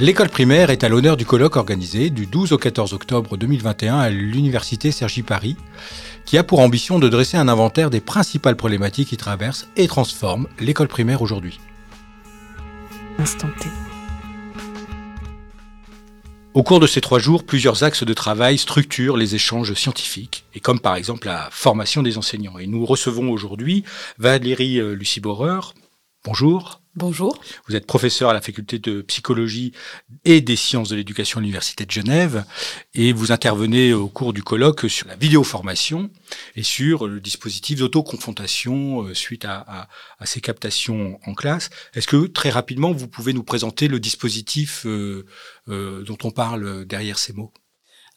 L'école primaire est à l'honneur du colloque organisé du 12 au 14 octobre 2021 à l'Université Sergi Paris, qui a pour ambition de dresser un inventaire des principales problématiques qui traversent et transforment l'école primaire aujourd'hui. Au cours de ces trois jours, plusieurs axes de travail structurent les échanges scientifiques, et comme par exemple la formation des enseignants. Et nous recevons aujourd'hui Valérie euh, Lucie Boreur. Bonjour. Bonjour. Vous êtes professeur à la faculté de psychologie et des sciences de l'éducation à l'Université de Genève et vous intervenez au cours du colloque sur la vidéoformation et sur le dispositif d'autoconfrontation euh, suite à, ces captations en classe. Est-ce que très rapidement vous pouvez nous présenter le dispositif euh, euh, dont on parle derrière ces mots?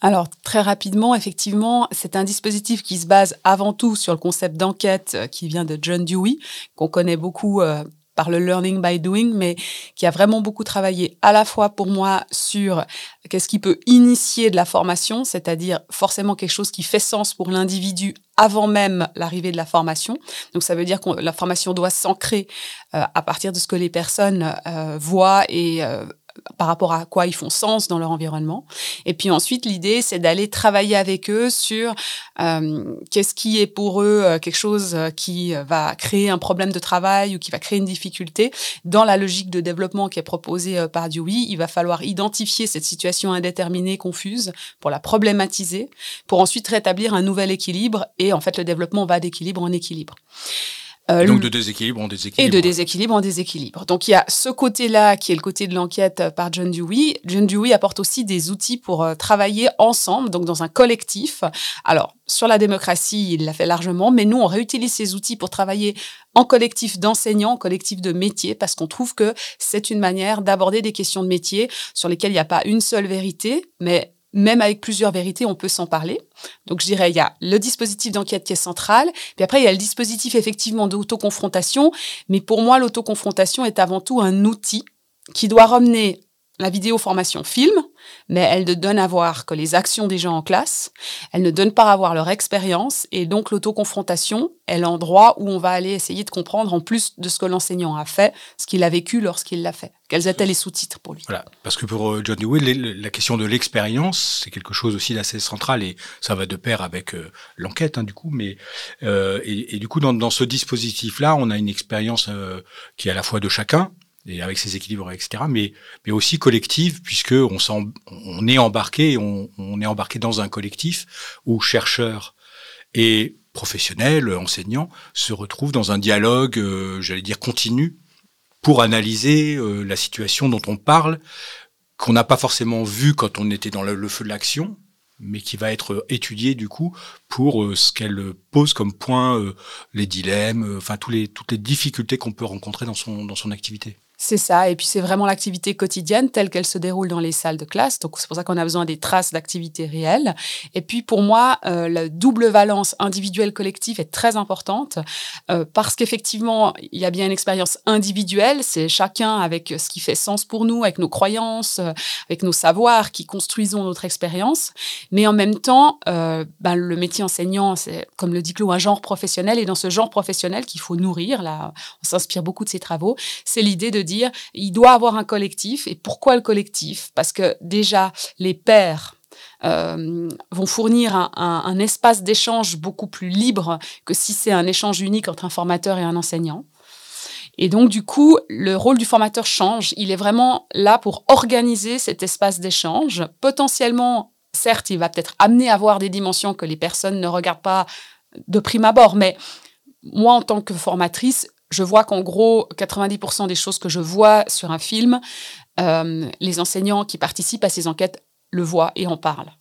Alors, très rapidement, effectivement, c'est un dispositif qui se base avant tout sur le concept d'enquête qui vient de John Dewey, qu'on connaît beaucoup par le learning by doing, mais qui a vraiment beaucoup travaillé à la fois pour moi sur qu'est-ce qui peut initier de la formation, c'est-à-dire forcément quelque chose qui fait sens pour l'individu avant même l'arrivée de la formation. Donc ça veut dire que la formation doit s'ancrer euh, à partir de ce que les personnes euh, voient et euh, par rapport à quoi ils font sens dans leur environnement. Et puis ensuite, l'idée, c'est d'aller travailler avec eux sur euh, qu'est-ce qui est pour eux euh, quelque chose euh, qui va créer un problème de travail ou qui va créer une difficulté. Dans la logique de développement qui est proposée par Dewey, il va falloir identifier cette situation indéterminée, confuse, pour la problématiser, pour ensuite rétablir un nouvel équilibre. Et en fait, le développement va d'équilibre en équilibre. Euh, donc de déséquilibre en déséquilibre. Et de déséquilibre en déséquilibre. Donc il y a ce côté-là qui est le côté de l'enquête euh, par John Dewey. John Dewey apporte aussi des outils pour euh, travailler ensemble, donc dans un collectif. Alors sur la démocratie, il l'a fait largement, mais nous on réutilise ces outils pour travailler en collectif d'enseignants, en collectif de métiers, parce qu'on trouve que c'est une manière d'aborder des questions de métier sur lesquelles il n'y a pas une seule vérité, mais même avec plusieurs vérités, on peut s'en parler. Donc, je dirais, il y a le dispositif d'enquête qui est central, puis après, il y a le dispositif effectivement d'autoconfrontation. Mais pour moi, l'autoconfrontation est avant tout un outil qui doit ramener la vidéo formation film, mais elle ne donne à voir que les actions des gens en classe, elle ne donne pas à voir leur expérience, et donc l'autoconfrontation est l'endroit où on va aller essayer de comprendre, en plus de ce que l'enseignant a fait, ce qu'il a vécu lorsqu'il l'a fait. Quels étaient les sous-titres pour lui Voilà, parce que pour euh, John Dewey, la question de l'expérience, c'est quelque chose aussi d'assez central, et ça va de pair avec euh, l'enquête, hein, du coup, mais euh, et, du coup, dans, dans ce dispositif-là, on a une expérience qui est à la fois de chacun, et avec ses équilibres, etc. Mais, mais aussi collective, puisque on, on est embarqué, on, on, est embarqué dans un collectif où chercheurs et professionnels, enseignants, se retrouvent dans un dialogue, euh, j'allais dire continu, pour analyser euh, la situation dont on parle, qu'on n'a pas forcément vu quand on était dans le, feu de l'action, mais qui va être étudié du coup pour euh, ce qu'elle pose comme point, les dilemmes, enfin tous les, toutes les difficultés qu'on peut rencontrer dans son, dans son activité. C'est ça. Et puis, c'est vraiment l'activité quotidienne telle qu'elle se déroule dans les salles de classe. Donc, c'est pour ça qu'on a besoin des traces d'activité réelle. Et puis, pour moi, euh, la double valence individuelle-collective est très importante euh, parce qu'effectivement, il y a bien une expérience individuelle. C'est chacun avec ce qui fait sens pour nous, avec nos croyances, euh, avec nos savoirs qui construisons notre expérience. Mais en même temps, ben, le métier enseignant, c'est, comme le dit Claude, un genre professionnel. Et dans ce genre professionnel qu'il faut nourrir, là, on s'inspire beaucoup de ses travaux, c'est l'idée de dire il doit avoir un collectif. Et pourquoi le collectif? Parce que déjà, les pères euh, vont fournir un, espace d'échange beaucoup plus libre que si c'est un échange unique entre un formateur et un enseignant. Et donc, du coup, le rôle du formateur change. Il est vraiment là pour organiser cet espace d'échange. Potentiellement, certes, il va peut-être amener à voir des dimensions que les personnes ne regardent pas de prime abord, mais moi, en tant que formatrice, je vois qu'en gros, 90% des choses que je vois sur un film, euh, les enseignants qui participent à ces enquêtes le voient et en parlent.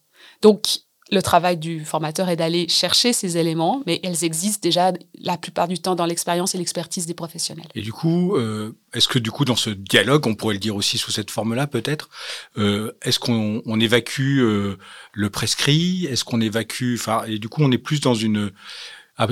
Donc, le travail du formateur est d'aller chercher ces éléments, mais elles existent déjà la plupart du temps dans l'expérience et l'expertise des professionnels. Et du coup, euh, est-ce que du coup, dans ce dialogue, on pourrait le dire aussi sous cette forme-là, peut-être, euh, est-ce qu'on on évacue le prescrit? Est-ce qu'on évacue Enfin, et du coup, on est plus dans une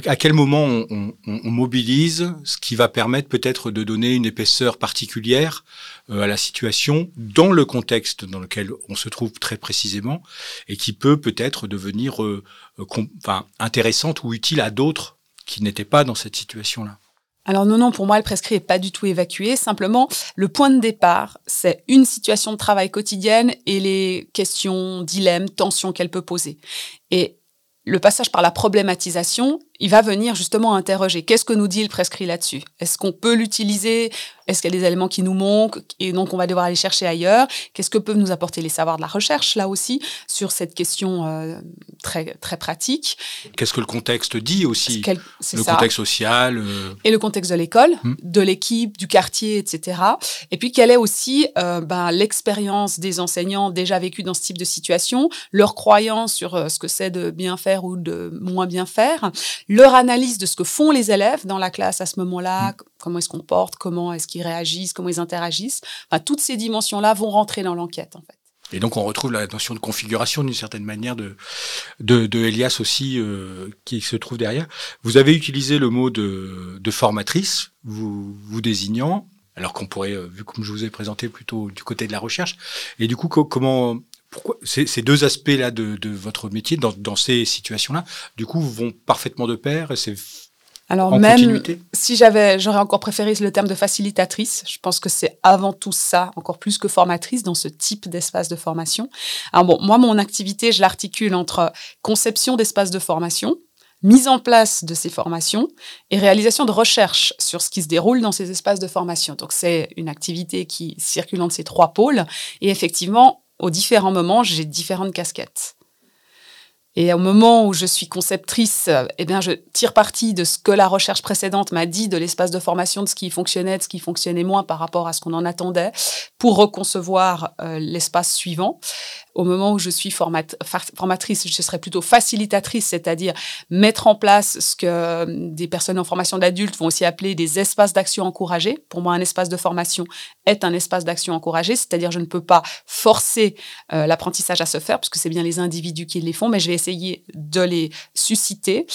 à quel moment on, mobilise ce qui va permettre peut-être de donner une épaisseur particulière euh, à la situation dans le contexte dans lequel on se trouve très précisément et qui peut peut-être devenir euh, euh, intéressante ou utile à d'autres qui n'étaient pas dans cette situation-là? alors non, non, pour moi, le prescrit n'est pas du tout évacué. Simplement, le point de départ, c'est une situation de travail quotidienne et les questions, dilemmes, tensions qu'elle peut poser. Et le passage par la problématisation, il va venir justement interroger. Qu'est-ce que nous dit le prescrit là-dessus? Est-ce qu'on peut l'utiliser? Est-ce qu'il y a des éléments qui nous manquent? Et donc on va devoir aller chercher ailleurs. Qu'est-ce que peuvent nous apporter les savoirs de la recherche là aussi sur cette question euh, très très pratique? Qu'est-ce que le contexte dit aussi? Le contexte social euh, et le contexte de l'école, hmm. de l'équipe, du quartier, etc. Et puis quelle est aussi euh, ben, l'expérience des enseignants déjà vécus dans ce type de situation, leur croyance sur ce que c'est de bien faire ou de moins bien faire? Leur analyse de ce que font les élèves dans la classe à ce moment-là, mm. comment ils se comportent, comment est-ce qu'ils réagissent, comment ils interagissent. toutes ces dimensions-là vont rentrer dans l'enquête, en fait. Et donc on retrouve la notion de configuration d'une certaine manière de, de, Elias aussi euh, qui se trouve derrière. Vous avez utilisé le mot de, formatrice, vous, vous désignant, alors qu'on pourrait, euh, vu comme je vous ai présenté plutôt du côté de la recherche. Et du coup, comment pourquoi ces, deux aspects-là de, votre métier, dans, ces situations-là, du coup, vont parfaitement de pair C'est alors même si j'avais, j'aurais encore préféré le terme de facilitatrice. Je pense que c'est avant tout ça, encore plus que formatrice dans ce type d'espace de formation. Alors bon, moi, mon activité, je l'articule entre conception d'espaces de formation, mise en place de ces formations et réalisation de recherches sur ce qui se déroule dans ces espaces de formation. Donc c'est une activité qui circule entre ces trois pôles et effectivement aux différents moments, j'ai différentes casquettes. Et au moment où je suis conceptrice, eh bien, je tire parti de ce que la recherche précédente m'a dit de l'espace de formation, de ce qui fonctionnait, de ce qui fonctionnait moins par rapport à ce qu'on en attendait, pour reconcevoir euh, l'espace suivant au moment où je suis formatrice, je serais plutôt facilitatrice, c'est-à-dire mettre en place ce que euh, des personnes en formation d'adultes vont aussi appeler des espaces d'action encouragés. Pour moi, un espace de formation est un espace d'action encouragé, c'est-à-dire je ne peux pas forcer euh, l'apprentissage à se faire, puisque c'est bien les individus qui les font, mais je vais essayer de les susciter.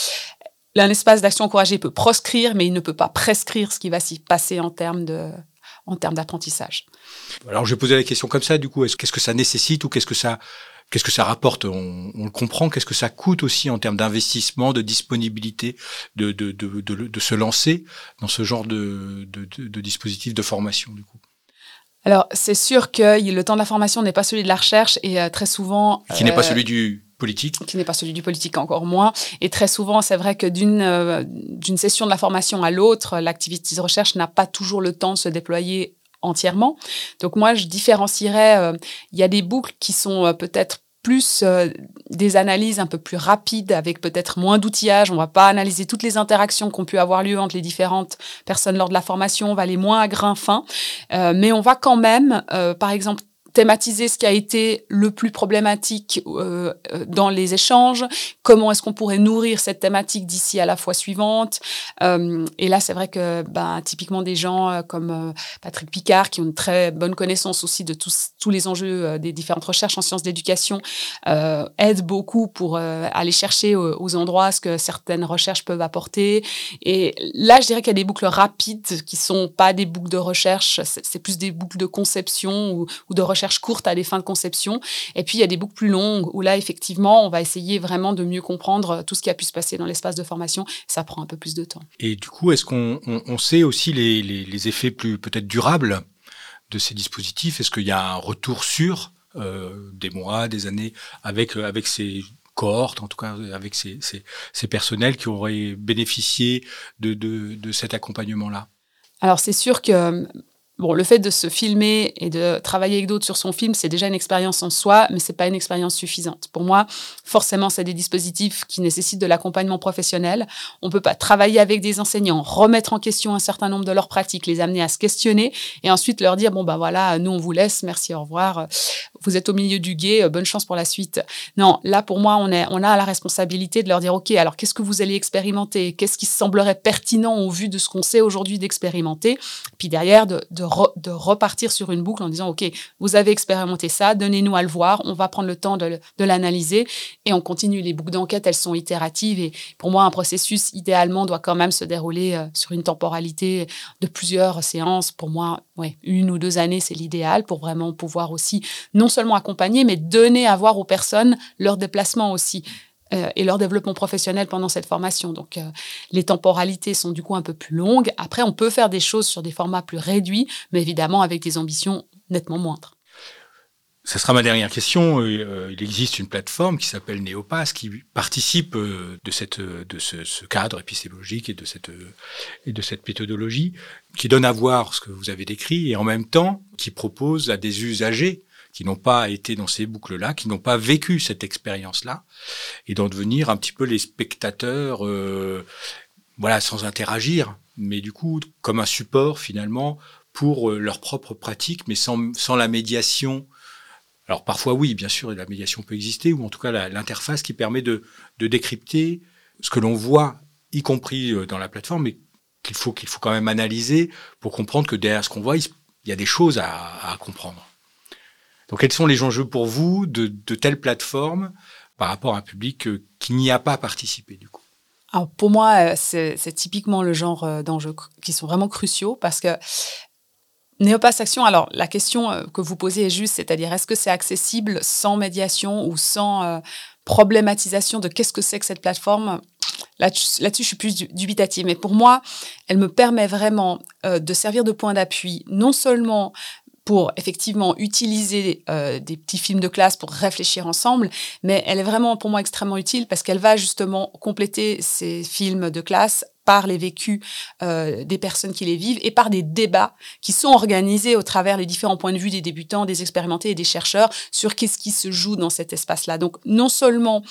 Un espace d'action encouragé peut proscrire, mais il ne peut pas prescrire ce qui va s'y passer en termes de en termes d'apprentissage. Alors, je vais poser la question comme ça, du coup, qu'est-ce que ça nécessite ou qu'est-ce que ça, qu'est-ce que ça rapporte? On, le comprend, qu'est-ce que ça coûte aussi en termes d'investissement, de disponibilité, de, de, de, de, se lancer dans ce genre de, de, dispositif de formation, du coup? Alors, c'est sûr que le temps de la formation n'est pas celui de la recherche et euh, très souvent... Qui n'est pas euh, celui du Qui n'est pas celui du politique encore moins. Et très souvent, c'est vrai que d'une euh, session de la formation à l'autre, l'activité de recherche n'a pas toujours le temps de se déployer entièrement. Donc moi, je différencierais, euh, il y a des boucles qui sont euh, peut-être plus des analyses un peu plus rapides avec peut-être moins d'outillage. On va pas analyser toutes les interactions qui ont pu avoir lieu entre les différentes personnes lors de la formation. On va aller moins à grain fin, mais on va quand même, par exemple, thématiser ce qui a été le plus problématique euh, euh, dans les échanges, comment est-ce qu'on pourrait nourrir cette thématique d'ici à la fois suivante. Euh, et là, c'est vrai que ben, typiquement des gens euh, comme euh, Patrick Picard, qui ont une très bonne connaissance aussi de tous, tous les enjeux des différentes recherches en sciences d'éducation, aident beaucoup pour aller chercher aux, endroits ce que certaines recherches peuvent apporter. Et là, je dirais qu'il y a des boucles rapides qui sont pas des boucles de recherche, c'est plus des boucles de conception ou de recherche courte à des fins de conception. Et puis, il y a des boucles plus longues où là, effectivement, on va essayer vraiment de mieux comprendre tout ce qui a pu se passer dans l'espace de formation. Ça prend un peu plus de temps. Et du coup, est-ce qu'on on, sait aussi les, les, effets plus peut-être durables de ces dispositifs? Est-ce qu'il y a un retour sur euh, des mois, des années avec, avec ces cohortes, en tout cas avec ces, ces, ces personnels qui auraient bénéficié de, de, de cet accompagnement-là? Alors c'est sûr que Bon, le fait de se filmer et de travailler avec d'autres sur son film, c'est déjà une expérience en soi, mais c'est pas une expérience suffisante. Pour moi, forcément, c'est des dispositifs qui nécessitent de l'accompagnement professionnel. On peut pas travailler avec des enseignants, remettre en question un certain nombre de leurs pratiques, les amener à se questionner et ensuite leur dire bon ben voilà, nous on vous laisse, merci, au revoir. Vous êtes au milieu du guet, bonne chance pour la suite. Non, là pour moi, on a la responsabilité de leur dire OK, alors qu'est-ce que vous allez expérimenter? Qu'est-ce qui semblerait pertinent au vu de ce qu'on sait aujourd'hui d'expérimenter? Puis derrière de de, repartir sur une boucle en disant, OK, vous avez expérimenté ça, donnez-nous à le voir, on va prendre le temps de, l'analyser et on continue. Les boucles d'enquête, elles sont itératives et pour moi, un processus, idéalement, doit quand même se dérouler euh, sur une temporalité de plusieurs séances. Pour moi, ouais, une ou deux années, c'est l'idéal pour vraiment pouvoir aussi non seulement accompagner, mais donner à voir aux personnes leur déplacement aussi. euh, et leur développement professionnel pendant cette formation. Donc, euh, les temporalités sont du coup un peu plus longues. Après, on peut faire des choses sur des formats plus réduits, mais évidemment avec des ambitions nettement moindres. Ce sera ma dernière question. Euh, il existe une plateforme qui s'appelle Neopass qui participe de, cette, de ce, cadre épistémologique et de, cette, et de cette méthodologie, qui donne à voir ce que vous avez décrit et en même temps qui propose à des usagers qui n'ont pas été dans ces boucles-là, qui n'ont pas vécu cette expérience-là, et d'en devenir un petit peu les spectateurs, euh, voilà, sans interagir, mais du coup comme un support finalement pour euh, leur propre pratique, mais sans, sans la médiation. Alors parfois oui, bien sûr, la médiation peut exister, ou en tout cas l'interface qui permet de, de décrypter ce que l'on voit, y compris euh, dans la plateforme, mais qu'il faut qu'il faut quand même analyser pour comprendre que derrière ce qu'on voit, il y a des choses à, comprendre. Donc, quels sont les enjeux pour vous de, telles plateformes par rapport à un public euh, qui n'y a pas participé du coup? Alors, pour moi, euh, c'est typiquement le genre d'enjeux qui sont vraiment cruciaux parce que Néopass Action, alors la question que vous posez est juste, c'est-à-dire est-ce que c'est accessible sans médiation ou sans problématisation de qu'est-ce que c'est que cette plateforme? Là-dessus, je suis plus dubitative. Mais pour moi, elle me permet vraiment de servir de point d'appui, non seulement pour effectivement utiliser euh, des petits films de classe pour réfléchir ensemble, mais elle est vraiment pour moi extrêmement utile parce qu'elle va justement compléter ces films de classe par les vécus euh, des personnes qui les vivent et par des débats qui sont organisés au travers les différents points de vue des débutants, des expérimentés et des chercheurs sur qu'est-ce qui se joue dans cet espace-là. Donc non seulement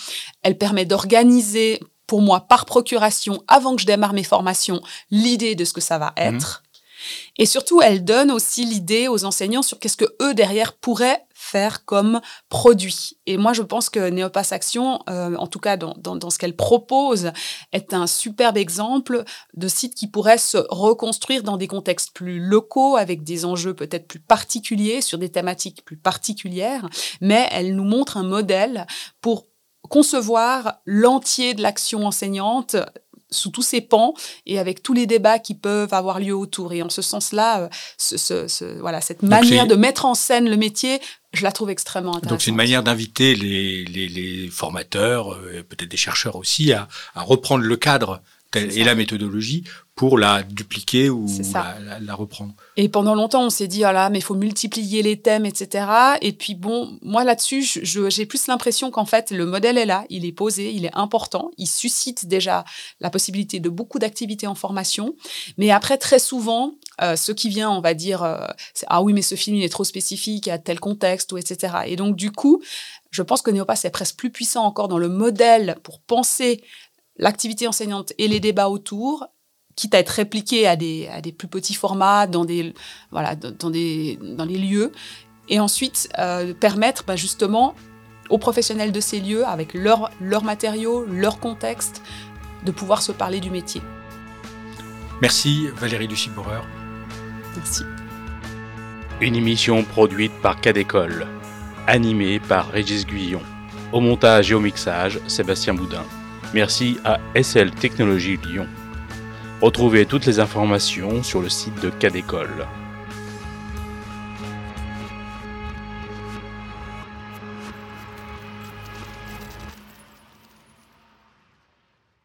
elle permet d'organiser pour moi par procuration, avant que je démarre mes formations, l'idée de ce que ça va mmh. Et surtout, elle donne aussi l'idée aux enseignants sur qu'est-ce que eux derrière pourraient faire comme produit. Et moi, je pense que Néopass Action, euh, en tout cas dans, dans, ce qu'elle propose, est un superbe exemple de site qui pourrait se reconstruire dans des contextes plus locaux, avec des enjeux peut-être plus particuliers, sur des thématiques plus particulières, mais elle nous montre un modèle pour concevoir l'entier de l'action enseignante sous tous ces pans et avec tous les débats qui peuvent avoir lieu autour. Et en ce sens-là, euh, ce, voilà, cette manière de mettre en scène le métier, je la trouve extrêmement intéressante. Donc c'est une manière d'inviter les, les, formateurs, euh, peut-être des chercheurs aussi, à, à reprendre le cadre et la méthodologie pour la dupliquer ou la, reprendre? Et pendant longtemps, on s'est dit, ah là, mais il faut multiplier les thèmes, etc. Et puis bon, moi là-dessus, j'ai plus l'impression qu'en fait, le modèle est là, il est posé, il est important, il suscite déjà la possibilité de beaucoup d'activités en formation. Mais après, très souvent, euh, ce qui vient, on va dire, euh, ah oui, mais ce film, il est trop spécifique à tel contexte, ou etc. Et donc, du coup, je pense que Neopas est presque plus puissant encore dans le modèle pour penser l'activité enseignante et les débats autour quitte à être répliqué à des, à des plus petits formats, dans des, voilà, dans des, dans les lieux, et ensuite euh, permettre bah, justement aux professionnels de ces lieux, avec leurs leur matériaux, leur contexte, de pouvoir se parler du métier. Merci Valérie Duchiboureur. Merci. Une émission produite par Cadécole, animée par Régis Guyon. Au montage et au mixage, Sébastien Boudin. Merci à SL Technologies Lyon. Retrouvez toutes les informations sur le site de Cadécole.